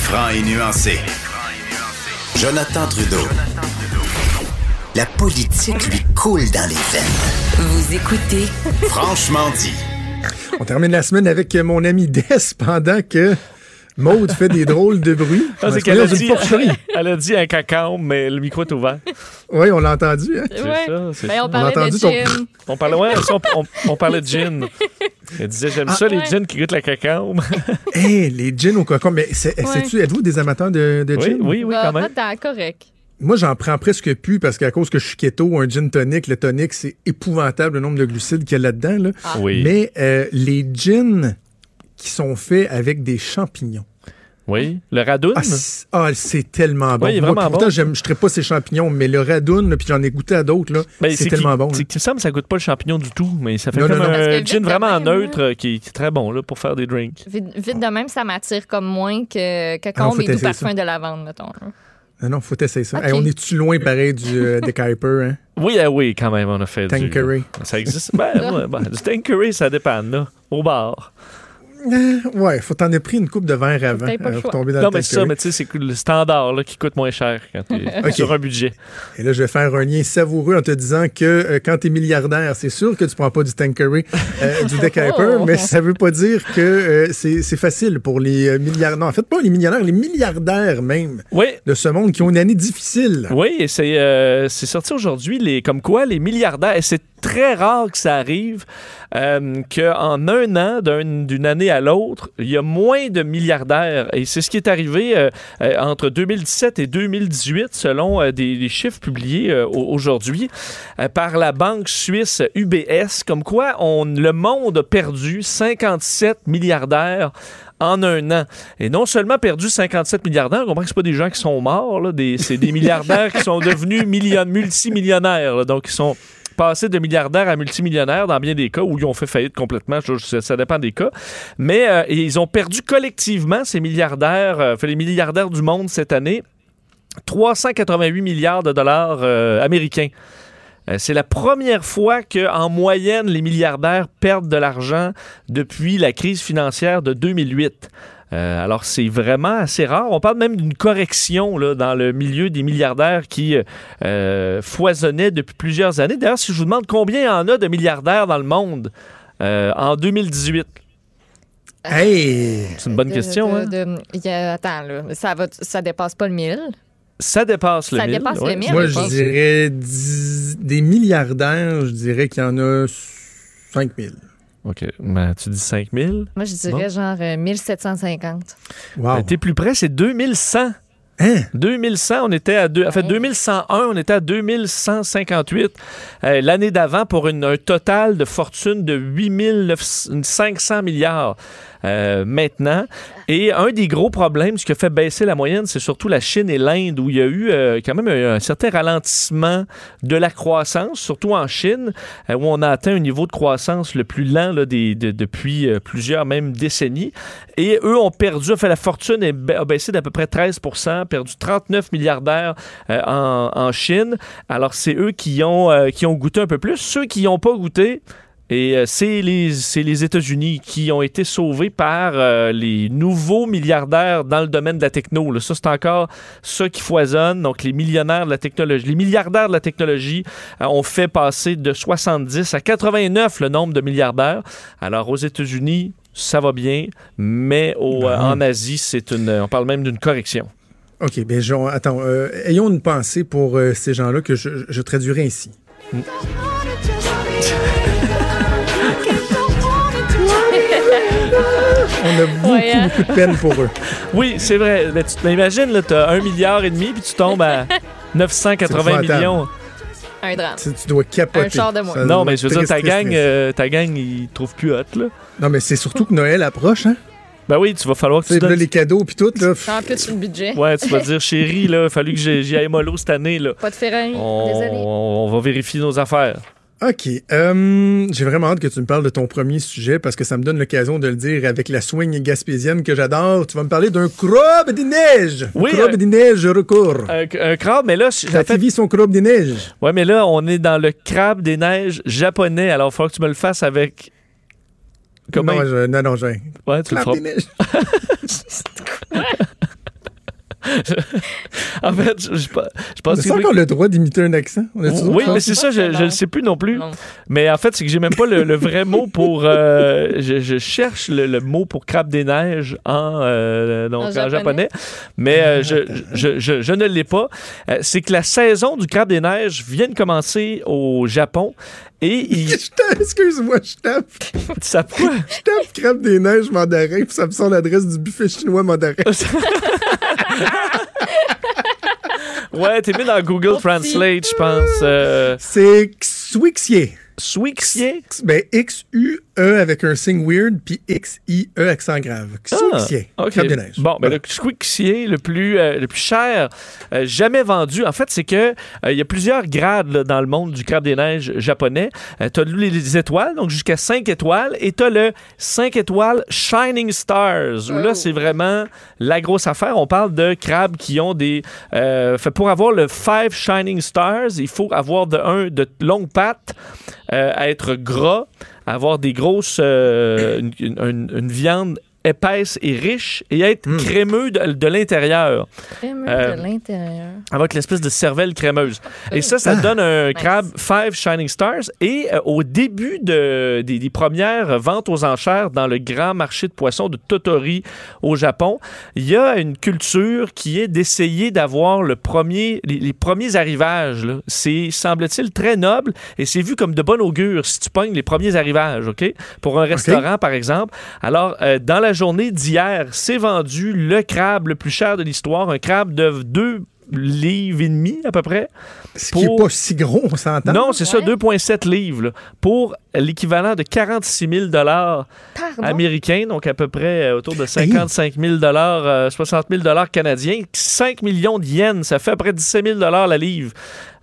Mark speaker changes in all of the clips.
Speaker 1: franc et nuancé. Jonathan Trudeau. La politique lui coule dans les veines.
Speaker 2: Vous écoutez
Speaker 1: Franchement dit.
Speaker 3: On termine la semaine avec mon ami Des pendant que Maude fait des drôles de bruit.
Speaker 4: Ah, c'est qu'elle a,
Speaker 3: dans une
Speaker 4: dit,
Speaker 3: porcherie.
Speaker 4: Elle a dit un cacao, mais le micro est ouvert.
Speaker 3: Oui, on l'a entendu. hein.
Speaker 4: C'est
Speaker 5: Ouais.
Speaker 4: ça, c'est
Speaker 5: Ben,
Speaker 4: ça.
Speaker 5: on parlait
Speaker 3: entendu
Speaker 5: de
Speaker 3: ton-
Speaker 5: gin.
Speaker 4: On parlait, ouais, ça, on, on- on parlait de gin. Elle disait J'aime ça, les gins qui goûtent la cacao.
Speaker 3: Hey, les gins au cocon. Mais c'est-
Speaker 5: Ouais.
Speaker 3: sais-tu, êtes-vous des amateurs de, de
Speaker 4: oui,
Speaker 3: gin?
Speaker 4: oui, oui,
Speaker 5: Bah,
Speaker 4: quand même.
Speaker 5: attends, correct.
Speaker 3: Moi, j'en prends presque plus parce qu'à cause que je suis keto, un gin tonic, le tonic, c'est épouvantable le nombre de glucides qu'il y a là-dedans. là.
Speaker 5: Ah.
Speaker 4: Oui.
Speaker 3: Mais euh, les gins qui sont faits avec des champignons.
Speaker 4: Oui. Le radoun?
Speaker 3: Ah, c'est ah, c'est tellement bon.
Speaker 4: Oui, il est
Speaker 3: Moi,
Speaker 4: vraiment
Speaker 3: pourtant,
Speaker 4: bon.
Speaker 3: je ne pas ces champignons, mais le radoun, puis j'en ai goûté à d'autres, là,
Speaker 4: Ben,
Speaker 3: c'est tellement bon.
Speaker 4: c'est me semble que ça goûte pas le champignon du tout, mais ça fait
Speaker 3: Non,
Speaker 4: comme
Speaker 3: non, non.
Speaker 4: Un gin vraiment
Speaker 5: même,
Speaker 4: neutre euh, qui, qui est très bon là, pour faire des drinks.
Speaker 5: Vite, vite de même, ça m'attire comme moins que
Speaker 3: Ah
Speaker 5: cacao
Speaker 3: faut
Speaker 5: et doux parfum
Speaker 3: ça.
Speaker 5: de lavande, mettons.
Speaker 3: Non, non, faut essayer ça. Hey, on est-tu loin, pareil, du euh, des Kuiper, hein?
Speaker 4: Oui, ah oui, quand même, on a fait du...
Speaker 3: Tanqueray.
Speaker 4: Ça existe? Ben, ouais, ben, du Tanqueray, ça dépend, là, au bar.
Speaker 3: Euh, ouais, faut t'en avoir pris une coupe de verre avant
Speaker 5: pas le
Speaker 3: euh, pour tomber dans
Speaker 4: Non,
Speaker 3: le
Speaker 4: mais c'est ça, mais tu sais, c'est que le standard là, qui coûte moins cher quand t'es
Speaker 3: Ok.
Speaker 4: sur un budget.
Speaker 3: Et là, je vais faire un lien savoureux en te disant que euh, quand tu es milliardaire, c'est sûr que tu prends pas du Tanqueray, euh, du Deck Hyper,
Speaker 5: Oh.
Speaker 3: mais ça veut pas dire que euh, c'est c'est facile pour les euh, milliardaires. Non, en fait, pas les millionnaires, les milliardaires même
Speaker 4: Oui,
Speaker 3: de ce monde qui ont une année difficile.
Speaker 4: Oui, et c'est euh, c'est sorti aujourd'hui, les, comme quoi les milliardaires, et c'est très rare que ça arrive, euh, qu'en un an, d'un- d'une année à l'autre, il y a moins de milliardaires. Et c'est ce qui est arrivé euh, euh, entre 2017 et 2018, selon euh, des, des chiffres publiés au- aujourd'hui par la banque suisse UBS, comme quoi on, le monde a perdu 57 milliardaires en un an. Et non seulement perdu 57 milliardaires, on comprend que c'est pas des gens qui sont morts, c'est des milliardaires qui sont devenus million- multimillionnaires, là, donc ils sont passés de milliardaires à multimillionnaires dans bien des cas où ils ont fait faillite complètement, ça dépend des cas. Mais euh, ils ont perdu collectivement ces milliardaires, euh, les milliardaires du monde cette année, 388 milliards de dollars euh, américains. C'est la première fois qu'en moyenne, les milliardaires perdent de l'argent depuis la crise financière de 2008. Euh, alors, c'est vraiment assez rare. On parle même d'une correction là, dans le milieu des milliardaires qui euh, euh, foisonnait depuis plusieurs années. D'ailleurs, si je vous demande combien il y en a de milliardaires dans le monde euh, en 2018,
Speaker 3: Hey!
Speaker 4: c'est une bonne
Speaker 5: De-
Speaker 4: question.
Speaker 5: de-
Speaker 4: hein?
Speaker 5: de- il y a- attends, là, ça, va, ça dépasse pas le 1000.
Speaker 4: Ça dépasse le
Speaker 5: Ça
Speaker 4: 1000.
Speaker 5: dépasse le
Speaker 4: ouais.
Speaker 5: 1000.
Speaker 3: Moi,
Speaker 5: je
Speaker 3: dirais dix- des milliardaires, je dirais qu'il y en a 5000.
Speaker 4: OK. Ben, tu dis 5000.
Speaker 5: Moi, je dirais genre euh, 1750.
Speaker 3: Wow.
Speaker 4: Ben, T'es plus près, c'est 2100.
Speaker 3: Hein?
Speaker 4: 2100, on était à deux, en fait
Speaker 5: Ouais.
Speaker 4: 2101, on était à 2158 euh, l'année d'avant pour une- un total de fortune de 8500 milliards euh, maintenant. Et un des gros problèmes, ce qui a fait baisser la moyenne, c'est surtout la Chine et l'Inde où il y a eu euh, quand même un, un certain ralentissement de la croissance, surtout en Chine, euh, où on a atteint un niveau de croissance le plus lent là, des- de- depuis euh, plusieurs même décennies. Et eux ont perdu, en fait, la fortune a baissé d'à peu près 13 perdu 39 milliardaires euh, en, en Chine. Alors, c'est eux qui ont, euh, qui ont goûté un peu plus. Ceux qui n'ont pas goûté, et euh, c'est les, les États-Unis qui ont été sauvés par euh, les nouveaux milliardaires dans le domaine de la techno. là. Ça, c'est encore ça qui foisonne. Donc, les millionnaires de la technologie, les milliardaires de la technologie euh, ont fait passer de 70 à 89 le nombre de milliardaires. Alors, aux États-Unis, ça va bien, mais au, euh, en Asie, c'est une, on parle même d'une correction.
Speaker 3: OK, bien, je- attends, euh, ayons une pensée pour euh, ces gens-là que je, je traduirai ainsi. On a beaucoup,
Speaker 5: Ouais, hein?
Speaker 3: beaucoup de peine pour eux.
Speaker 4: Oui, c'est vrai. Mais tu mais imagine, là, t'as un milliard et demi, puis tu tombes à 980
Speaker 3: C'est épouvantable.
Speaker 4: millions.
Speaker 5: Un drame.
Speaker 3: Tu, tu dois capoter.
Speaker 5: Un char de moins.
Speaker 4: Non, mais je veux dire, ta gang, euh, ta gang, ils trouvent plus hot, là.
Speaker 3: Non, mais c'est surtout que Noël approche, hein?
Speaker 4: Ben oui, tu vas falloir que
Speaker 3: Tu là,
Speaker 4: donnes...
Speaker 3: les cadeaux puis tout, là.
Speaker 5: En plus, sur le budget.
Speaker 4: Ouais, tu vas dire, chérie, là, il a fallu que j'ai- j'y aille mollo cette année, là.
Speaker 5: Pas de ferraille.
Speaker 4: On,
Speaker 5: Désolé.
Speaker 4: on va vérifier nos affaires.
Speaker 3: OK. euh, J'ai vraiment hâte que tu me parles de ton premier sujet parce que ça me donne l'occasion de le dire avec la swing gaspésienne que j'adore. Tu vas me parler d'un crabe des neiges.
Speaker 4: Oui,
Speaker 3: Crabe
Speaker 4: euh,
Speaker 3: des neiges recours.
Speaker 4: Un, un crabe, mais là, en fait,
Speaker 3: activé son crabe des neiges.
Speaker 4: ouais, mais là, on est dans le crabe des neiges japonais. Alors, il faut que tu me le fasses avec. Comment
Speaker 3: Non, je, non, non, je...
Speaker 4: Ouais, tu le
Speaker 3: Crabe
Speaker 4: feras. en fait, je, je, je pense
Speaker 3: a
Speaker 4: que.
Speaker 3: ça encore le droit d'imiter un accent? On a
Speaker 4: Oui, mais c'est ça, je, je le sais plus non plus.
Speaker 5: Non.
Speaker 4: Mais en fait, c'est que j'ai même pas le, le vrai mot pour. euh, je, je cherche le, le mot pour crabe des neiges en, euh, donc,
Speaker 5: En
Speaker 4: en
Speaker 5: japonais.
Speaker 4: japonais. Mais euh, je, je, je, je ne l'ai pas. Euh, c'est que la saison du crabe des neiges vient de commencer au Japon. Et il.
Speaker 3: Excuse-moi, je tape.
Speaker 4: ça pourrait-
Speaker 3: Je tape crabe des neiges mandarin, puis ça me sort l'adresse du buffet chinois mandarin.
Speaker 4: Ouais, t'es mis dans Google Translate, je pense. Euh,
Speaker 3: C'est Xuixier.
Speaker 4: Swixier?
Speaker 3: Ben, X-U-E avec un signe weird, puis X-I-E accent grave. Xuixier.
Speaker 4: Ah, ok.
Speaker 3: Crabe des neiges.
Speaker 4: Bon, ben,
Speaker 3: Voilà.
Speaker 4: le Squixier le plus, euh, le plus cher euh, jamais vendu, en fait, c'est que euh, il y a plusieurs grades là, dans le monde du crabe des neiges japonais. tu as les, les étoiles, donc jusqu'à 5 étoiles, et tu as le 5 étoiles Shining Stars, où là,
Speaker 5: Oh.
Speaker 4: c'est vraiment la grosse affaire. On parle de crabes qui ont des... euh, fait, pour avoir le 5 Shining Stars, il faut avoir de, un, de longues pattes, euh, être gras, avoir des grosses... euh, une, viande épaisse et riche et être
Speaker 3: Mm.
Speaker 4: crémeux de, de l'intérieur
Speaker 5: Crémeux
Speaker 4: Euh,
Speaker 5: de l'intérieur.
Speaker 4: avec l'espèce de cervelle crémeuse. Et ça, ça
Speaker 3: Ah.
Speaker 4: donne un
Speaker 5: Nice.
Speaker 4: crabe 5 Shining Stars. Et euh, au début de, des, des premières ventes aux enchères dans le grand marché de poissons de Totori au Japon, il y a une culture qui est d'essayer d'avoir le premier, les, les premiers arrivages. C'est, semble-t-il, très noble et c'est vu comme de bon augure si tu pognes les premiers arrivages, OK? Pour un restaurant, par exemple. Alors, euh, dans la journée d'hier, c'est vendu le crabe le plus cher de l'histoire, un crabe de 2 livres et demi à peu près.
Speaker 3: Ce qui
Speaker 4: pour-
Speaker 3: est pas si gros, on s'entend.
Speaker 4: Non, c'est ça,
Speaker 5: Ouais.
Speaker 4: 2,7 livres là, pour l'équivalent de 46 000 dollars américains, donc à peu près euh, autour de 55 000 dollars, euh, 60 000 dollars canadiens, 5 millions de yens, ça fait à peu près 17 000 dollars la livre.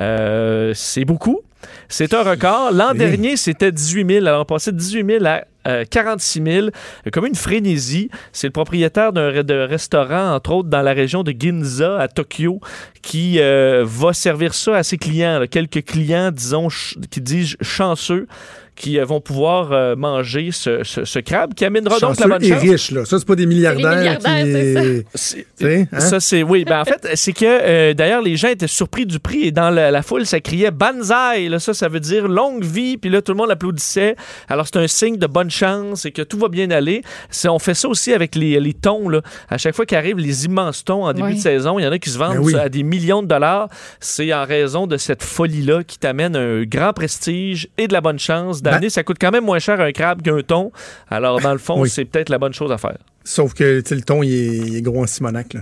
Speaker 4: Euh, c'est beaucoup. C'est un record. L'an
Speaker 3: Oui.
Speaker 4: dernier, c'était 18 000. Alors, on passait de 18 000 à euh, 46 000. Euh, Comme une frénésie. C'est le propriétaire d'un restaurant, entre autres, dans la région de Ginza, à Tokyo, qui euh, va servir ça à ses clients. Quelques clients, disons, qui disent chanceux, qui euh, vont pouvoir euh, manger ce, ce- ce crabe, qui amènera donc la bonne
Speaker 3: et
Speaker 4: chance.
Speaker 3: riche, là. Ça, c'est pas des milliardaires.
Speaker 5: milliardaires, c'est
Speaker 3: qui...
Speaker 4: C'est-
Speaker 3: Tu sais, hein?
Speaker 4: Ça, c'est. Oui, ben en fait, c'est que euh, d'ailleurs, les gens étaient surpris du prix et dans la, la foule, ça criait Banzai. Là, ça, ça veut dire longue vie. Puis là, tout le monde applaudissait. Alors, c'est un signe de bonne chance et que tout va bien aller. C'est- on fait ça aussi avec les, les thons. Là. À chaque fois qu'arrivent les immenses thons en début
Speaker 5: Oui.
Speaker 4: de saison, il y en a qui se vendent
Speaker 3: Ben oui.
Speaker 4: à des millions de dollars. C'est en raison de cette folie-là qui t'amène un grand prestige et de la bonne chance d'année. Ça coûte quand même moins cher un crabe qu'un thon. Alors, dans le fond,
Speaker 3: Oui.
Speaker 4: c'est peut-être la bonne chose à faire.
Speaker 3: Sauf que tu sais, le thon, il est, il est gros en Simonac.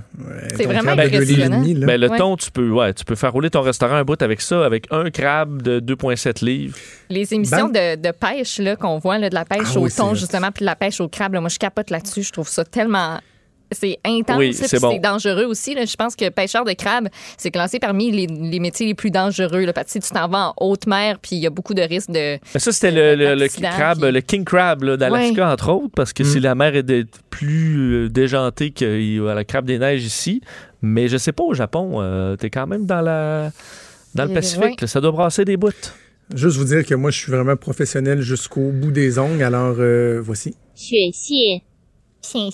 Speaker 5: C'est
Speaker 3: ton
Speaker 5: vraiment impressionnant.
Speaker 3: demi.
Speaker 4: Ben, le
Speaker 5: Ouais.
Speaker 4: thon, tu peux, ouais, tu peux faire rouler ton restaurant un bout avec ça, avec un crabe de 2,7 livres.
Speaker 5: Les émissions
Speaker 3: Ben-
Speaker 5: de, de pêche là, qu'on voit, là, de la pêche
Speaker 3: Ah
Speaker 5: au
Speaker 3: oui,
Speaker 5: thon, justement, puis de la pêche au crabe, là, moi, je capote là-dessus. Je trouve ça tellement. C'est intense,
Speaker 4: Oui, c'est bon.
Speaker 5: dangereux aussi. là. Je pense que pêcheur de crabe, c'est classé parmi les, les métiers les plus dangereux. Là, parce que tu sais, tu t'en vas en haute mer, puis il y a beaucoup de risques de.
Speaker 4: Mais ça, c'était le, le- le crabe,
Speaker 5: puis-
Speaker 4: le king crab d'Alaska, entre autres, parce que
Speaker 3: Mm.
Speaker 4: si la mer est de- plus euh, déjantée que euh, la crabe des neiges ici. Mais je sais pas, au Japon, euh, t'es quand même dans la dans le Pacifique. là, ça doit brasser des bouts.
Speaker 3: Juste vous dire que moi, je suis vraiment professionnel jusqu'au bout des ongles. Alors, euh, voici.
Speaker 2: 雪蟹
Speaker 5: ，Chien,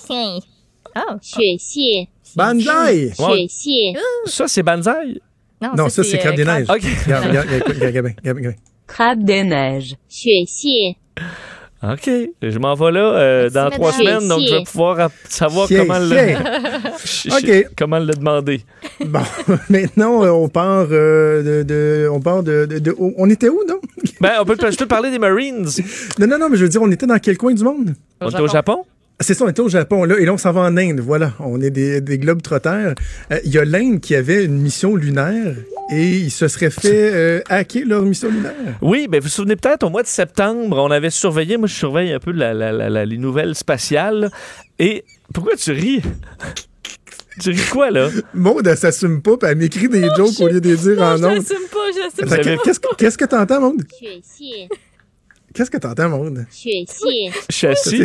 Speaker 5: chien. Ah,
Speaker 2: 雪蟹，
Speaker 3: Banzai!
Speaker 2: 雪蟹，
Speaker 4: Ça, c'est Banzai.
Speaker 3: Non, ça, c'est
Speaker 5: euh,
Speaker 3: crabe des neiges.
Speaker 4: OK.
Speaker 3: Regarde, regarde, regarde, regarde, regarde, regarde, regarde.
Speaker 6: Crabe des neiges.
Speaker 2: 雪蟹，
Speaker 4: OK. Je m'en vais là euh,
Speaker 5: Merci,
Speaker 4: dans
Speaker 5: madame.
Speaker 4: trois semaines, donc je vais
Speaker 2: Chier.
Speaker 4: pouvoir app- savoir
Speaker 3: Chier,
Speaker 4: comment le,
Speaker 3: chier. OK.
Speaker 4: comment le demander.
Speaker 3: Bon, maintenant, euh, on part euh, de, de- On part de, de- de- On était où, non?
Speaker 4: Ben, on peut, je peux te parler des Marines.
Speaker 3: Non, non, non, mais je veux dire, on était dans quel coin du monde?
Speaker 4: On est au Japon?
Speaker 3: C'est ça, on était au Japon, là, et là, on s'en va en Inde, voilà. On est des, des globes trotteurs. Il y a l'Inde qui avait une mission lunaire et ils se seraient fait euh, hacker leur mission lunaire.
Speaker 4: Oui, mais vous vous souvenez peut-être, au mois de septembre, on avait surveillé, moi je surveille un peu la, la, les nouvelles spatiales, et pourquoi tu ris? Tu ris quoi, là?
Speaker 3: Maud, elle s'assume pas, puis elle m'écrit des jokes au lieu de les dire en
Speaker 5: nom.
Speaker 3: Je
Speaker 5: n'assume pas,
Speaker 4: je
Speaker 3: n'assume
Speaker 4: pas.
Speaker 3: Qu'est-ce que qu'est-ce que t'entends, Maud?
Speaker 2: Je suis assis.
Speaker 3: Qu'est-ce que t'entends, Maud?
Speaker 2: Je suis.
Speaker 4: Je suis assis.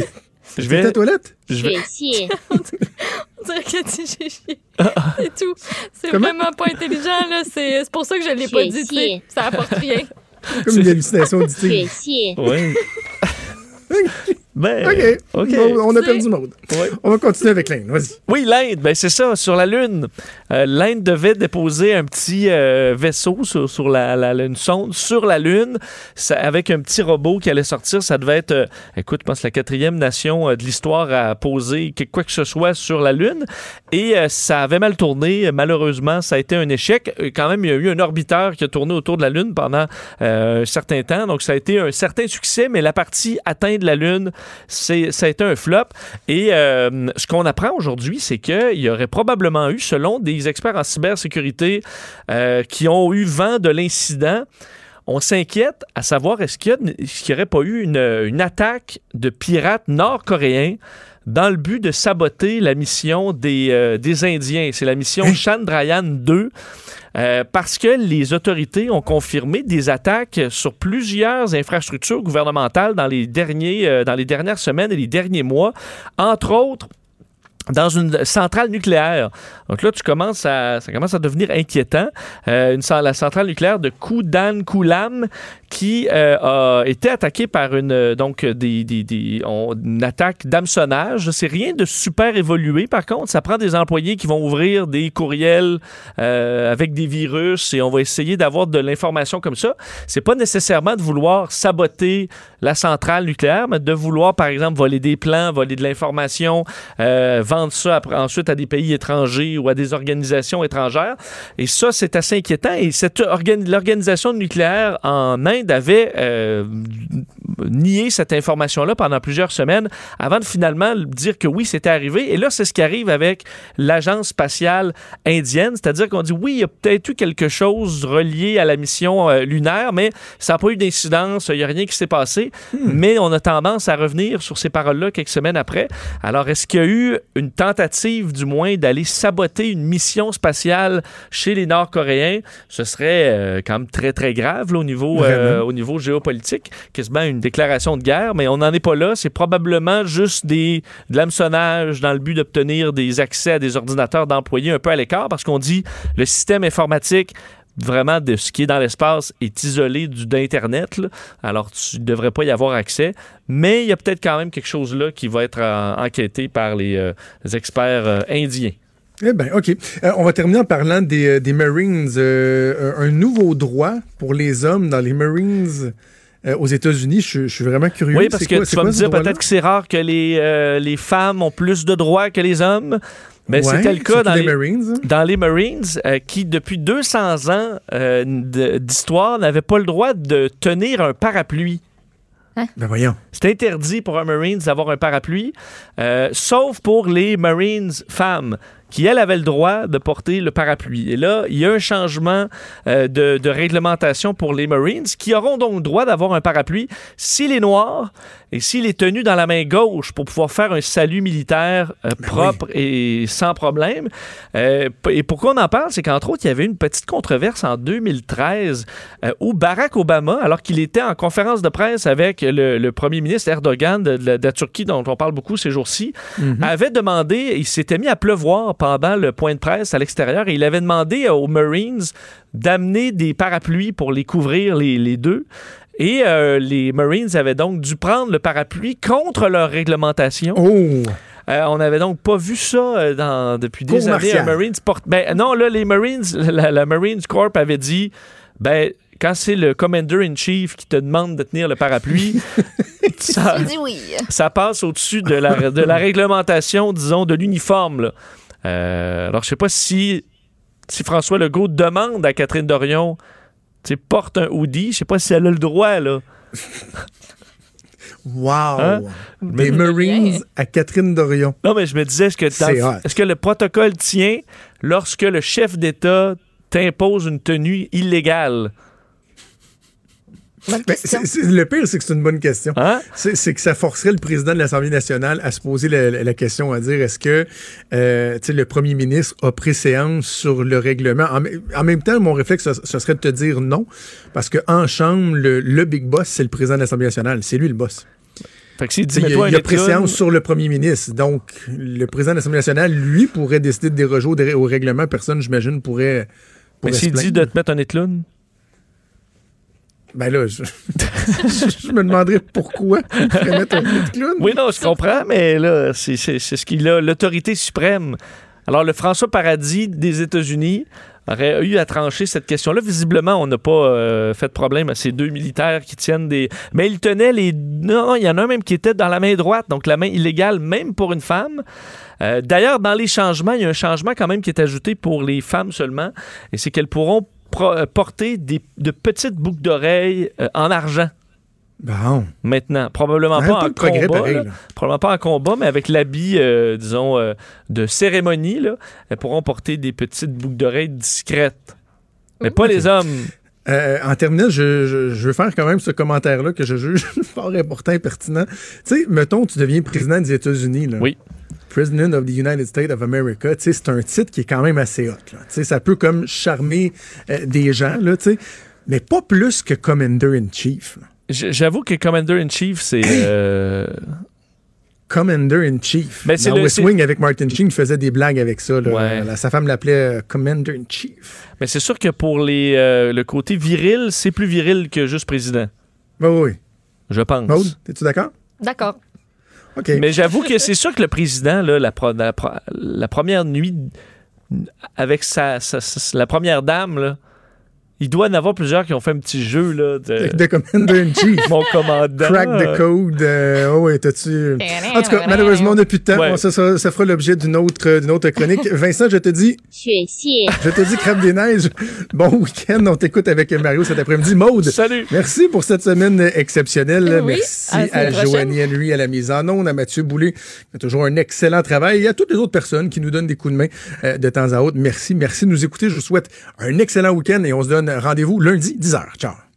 Speaker 4: Je vais
Speaker 3: aux toilette?
Speaker 4: Je vais.
Speaker 5: On dirait que tu chier. Ah, ah. C'est tout. C'est vraiment pas intelligent là. C'est pour ça que je l'ai pas dit. Ça apporte rien.
Speaker 3: Comme une hallucination auditive.
Speaker 2: Je.
Speaker 4: Ouais. Ben,
Speaker 3: OK. On a perdu Maude.
Speaker 4: Ouais.
Speaker 3: On va continuer avec l'Inde. Vas-y.
Speaker 4: Oui, l'Inde, ben c'est ça, sur la Lune. Euh, L'Inde devait déposer un petit euh, vaisseau sur, sur la, la- la- une sonde sur la Lune ça- avec un petit robot qui allait sortir. Ça devait être, euh, écoute, je pense, la quatrième nation euh, de l'histoire à poser que- quoi que ce soit sur la Lune. Et euh, ça avait mal tourné. Malheureusement, ça a été un échec. Quand même, il y a eu un orbiteur qui a tourné autour de la Lune pendant euh, un certain temps. Donc, ça a été un certain succès, mais la partie atteinte de la Lune, c'est, ça a été un flop. Et euh, ce qu'on apprend aujourd'hui, c'est qu'il y aurait probablement eu, selon des experts en cybersécurité euh, qui ont eu vent de l'incident, on s'inquiète à savoir est-ce qu'il n'y aurait pas eu une, une attaque de pirates nord-coréens dans le but de saboter la mission des, euh, des Indiens. C'est la mission Chandrayaan 2. euh, parce que les autorités ont confirmé des attaques sur plusieurs infrastructures gouvernementales dans les, derniers, euh, dans les dernières semaines et les derniers mois, entre autres dans une centrale nucléaire. Donc là, tu commences à, ça commence à devenir inquiétant. Euh, une, la centrale nucléaire de Kudan Kulam qui euh, a été attaquée par une, euh, donc, des, des- des- on- une attaque d'hameçonnage. C'est rien de super évolué, par contre. Ça prend des employés qui vont ouvrir des courriels euh, avec des virus et on va essayer d'avoir de l'information comme ça. C'est pas nécessairement de vouloir saboter la centrale nucléaire, mais de vouloir, par exemple, voler des plans, voler de l'information, vendre ça ensuite à des pays étrangers ou à des organisations étrangères. Et ça, c'est assez inquiétant. Et cette organi- l'organisation nucléaire en Inde avait euh, nié cette information-là pendant plusieurs semaines avant de finalement dire que oui, c'était arrivé. Et là, c'est ce qui arrive avec l'agence spatiale indienne, c'est-à-dire qu'on dit oui, il y a peut-être eu quelque chose relié à la mission euh, lunaire, mais ça n'a pas eu d'incidence, il n'y a rien qui s'est passé. Mais on a tendance à revenir sur ces paroles-là quelques semaines après. Alors, est-ce qu'il y a eu une tentative, du moins, d'aller saboter une mission spatiale chez les Nord-Coréens? Ce serait euh, quand même très, très grave là, au, niveau, euh, au niveau géopolitique, quasiment une déclaration de guerre, mais on n'en est pas là. C'est probablement juste des, de l'hameçonnage dans le but d'obtenir des accès à des ordinateurs d'employés un peu à l'écart, parce qu'on dit le système informatique vraiment de ce qui est dans l'espace est isolé d'Internet. Alors, tu ne devrais pas y avoir accès. Mais il y a peut-être quand même quelque chose là qui va être euh, enquêté par les, euh, experts euh, indiens.
Speaker 3: Eh bien, OK. On va terminer en parlant des, Marines. Un nouveau droit pour les hommes dans les Marines euh, aux États-Unis. Je, je suis vraiment curieux.
Speaker 4: Oui, parce que
Speaker 3: quoi-
Speaker 4: tu
Speaker 3: c'est
Speaker 4: vas
Speaker 3: quoi
Speaker 4: me dire peut-être que c'est rare que les, euh, les femmes ont plus de droits que les hommes. Mais
Speaker 3: Ouais,
Speaker 4: c'était le cas
Speaker 3: surtout
Speaker 4: dans
Speaker 3: les
Speaker 4: les,
Speaker 3: Marines. hein.
Speaker 4: dans les Marines, euh, qui, depuis 200 ans euh, d'histoire, n'avaient pas le droit de tenir un parapluie.
Speaker 3: Ben voyons.
Speaker 4: C'est interdit pour un Marines d'avoir un parapluie, euh, sauf pour les Marines femmes qui, elles, avaient le droit de porter le parapluie. Et là, il y a un changement euh, de, de réglementation pour les Marines qui auront donc le droit d'avoir un parapluie s'il est noir et s'il est tenu dans la main gauche pour pouvoir faire un salut militaire euh, propre et sans problème. Euh, et pourquoi on en parle, c'est qu'entre autres, il y avait une petite controverse en 2013 euh, où Barack Obama, alors qu'il était en conférence de presse avec le, le premier ministre Erdogan de, de la, de la Turquie, dont on parle beaucoup ces jours-ci, avait demandé, il s'était mis à pleuvoir pendant le point de presse à l'extérieur et il avait demandé aux Marines d'amener des parapluies pour les couvrir les, les deux. Et euh, les Marines avaient donc dû prendre le parapluie contre leur réglementation.
Speaker 3: Oh!
Speaker 4: Euh, on n'avait donc pas vu ça euh, dans- depuis des années. Marines porte. Ben non, là, les Marines, la, la Marines Corp avait dit, ben quand c'est le Commander in Chief qui te demande de tenir le parapluie, ça, ça passe au-dessus de la, de la réglementation, disons, de l'uniforme. Euh, alors, je sais pas si, si François Legault demande à Catherine Dorion, tu porte un hoodie, je sais pas si elle a le droit, là.
Speaker 3: Wow!
Speaker 4: Hein?
Speaker 3: Des
Speaker 5: Mais-
Speaker 3: Marines à Catherine Dorion.
Speaker 4: Non, mais je me disais, est-ce que, est-ce que le protocole tient lorsque le chef d'État t'impose une tenue illégale?
Speaker 3: Ben, le pire, c'est que c'est une bonne question.
Speaker 4: Hein?
Speaker 3: C'est que ça forcerait le président de l'Assemblée nationale à se poser la, la- la question, à dire est-ce que euh, le premier ministre a préséance sur le règlement? En, même temps, mon réflexe, ce, ce serait de te dire non, parce que en Chambre, le, le big boss, c'est le président de l'Assemblée nationale. C'est lui le boss.
Speaker 4: Fait que s'il
Speaker 3: Tu
Speaker 4: dit,
Speaker 3: sais, Il y a,
Speaker 4: un
Speaker 3: il y a préséance sur le premier ministre. Donc, le président de l'Assemblée nationale, lui, pourrait décider de déroger au, règlement. Personne, j'imagine, pourrait.
Speaker 4: Mais s'il dit de te mettre un écloune,
Speaker 3: Ben là, je, me demanderais pourquoi un clown.
Speaker 4: Oui, non, je comprends, mais là, c'est ce qu'il a, l'autorité suprême. Alors, le François Paradis des États-Unis aurait eu à trancher cette question-là. Visiblement, on n'a pas euh, fait de problème à ces deux militaires qui tiennent des... Mais ils tenaient les... Non, il y en a un même qui était dans la main droite, donc la main illégale, même pour une femme. Euh, D'ailleurs, dans les changements, il y a un changement quand même qui est ajouté pour les femmes seulement, et c'est qu'elles pourront porter des, de petites boucles d'oreilles euh, en argent
Speaker 3: Bon.
Speaker 4: maintenant. Probablement
Speaker 3: Un
Speaker 4: pas en combat.
Speaker 3: pareil,
Speaker 4: là.
Speaker 3: là.
Speaker 4: Probablement pas en combat, mais avec l'habit, euh, disons, euh, de cérémonie, là, elles pourront porter des petites boucles d'oreilles discrètes. Mais pas les hommes.
Speaker 3: Euh, en terminant, je, je- je veux faire quand même ce commentaire-là que je juge fort important et pertinent. Tu sais, mettons, tu deviens président des États-Unis.
Speaker 4: Oui.
Speaker 3: President of the United States of America. Tu sais, c'est un titre qui est quand même assez hot. là. Tu sais, ça peut comme charmer euh, des gens, là, tu sais, mais pas plus que Commander-in-Chief. là.
Speaker 4: J- J'avoue que Commander-in-Chief, c'est... euh,
Speaker 3: Commander-in-Chief.
Speaker 4: Ben, c'est
Speaker 3: Dans
Speaker 4: le-
Speaker 3: West Wing, avec Martin Sheen, il faisait des blagues avec ça. là.
Speaker 4: Ouais.
Speaker 3: Sa femme l'appelait euh, Commander-in-Chief.
Speaker 4: Mais c'est sûr que pour les, euh, le côté viril, c'est plus viril que juste président,
Speaker 3: Oui, oui.
Speaker 4: je pense.
Speaker 3: Maude, es-tu d'accord?
Speaker 5: D'accord.
Speaker 4: Mais j'avoue que c'est sûr que le président, là, la, première nuit, avec sa, la première dame, il doit en avoir plusieurs qui ont fait un petit jeu là, de
Speaker 3: De Commander-in-Chief.
Speaker 4: mon commandant.
Speaker 3: Crack the code. euh, oh oui, t'as-tu. En tout cas, malheureusement, on n'a plus de temps.
Speaker 4: Ouais.
Speaker 3: Bon, ça, ça, ça fera l'objet d'une autre, euh, d'une autre chronique. Vincent, je te dis, je te dis, crème des neiges. Bon week-end. On t'écoute avec Mario cet après-midi. Maude.
Speaker 4: Salut!
Speaker 3: Merci pour cette semaine exceptionnelle.
Speaker 5: Oui,
Speaker 3: Merci
Speaker 5: à
Speaker 3: à. Joanie Henry à la mise en onde, à Mathieu Boulay, qui a toujours un excellent travail, et à toutes les autres personnes qui nous donnent des coups de main euh, de temps à autre. Merci, merci de nous écouter. Je vous souhaite un excellent week-end et on se donne rendez-vous lundi, 10h. Ciao.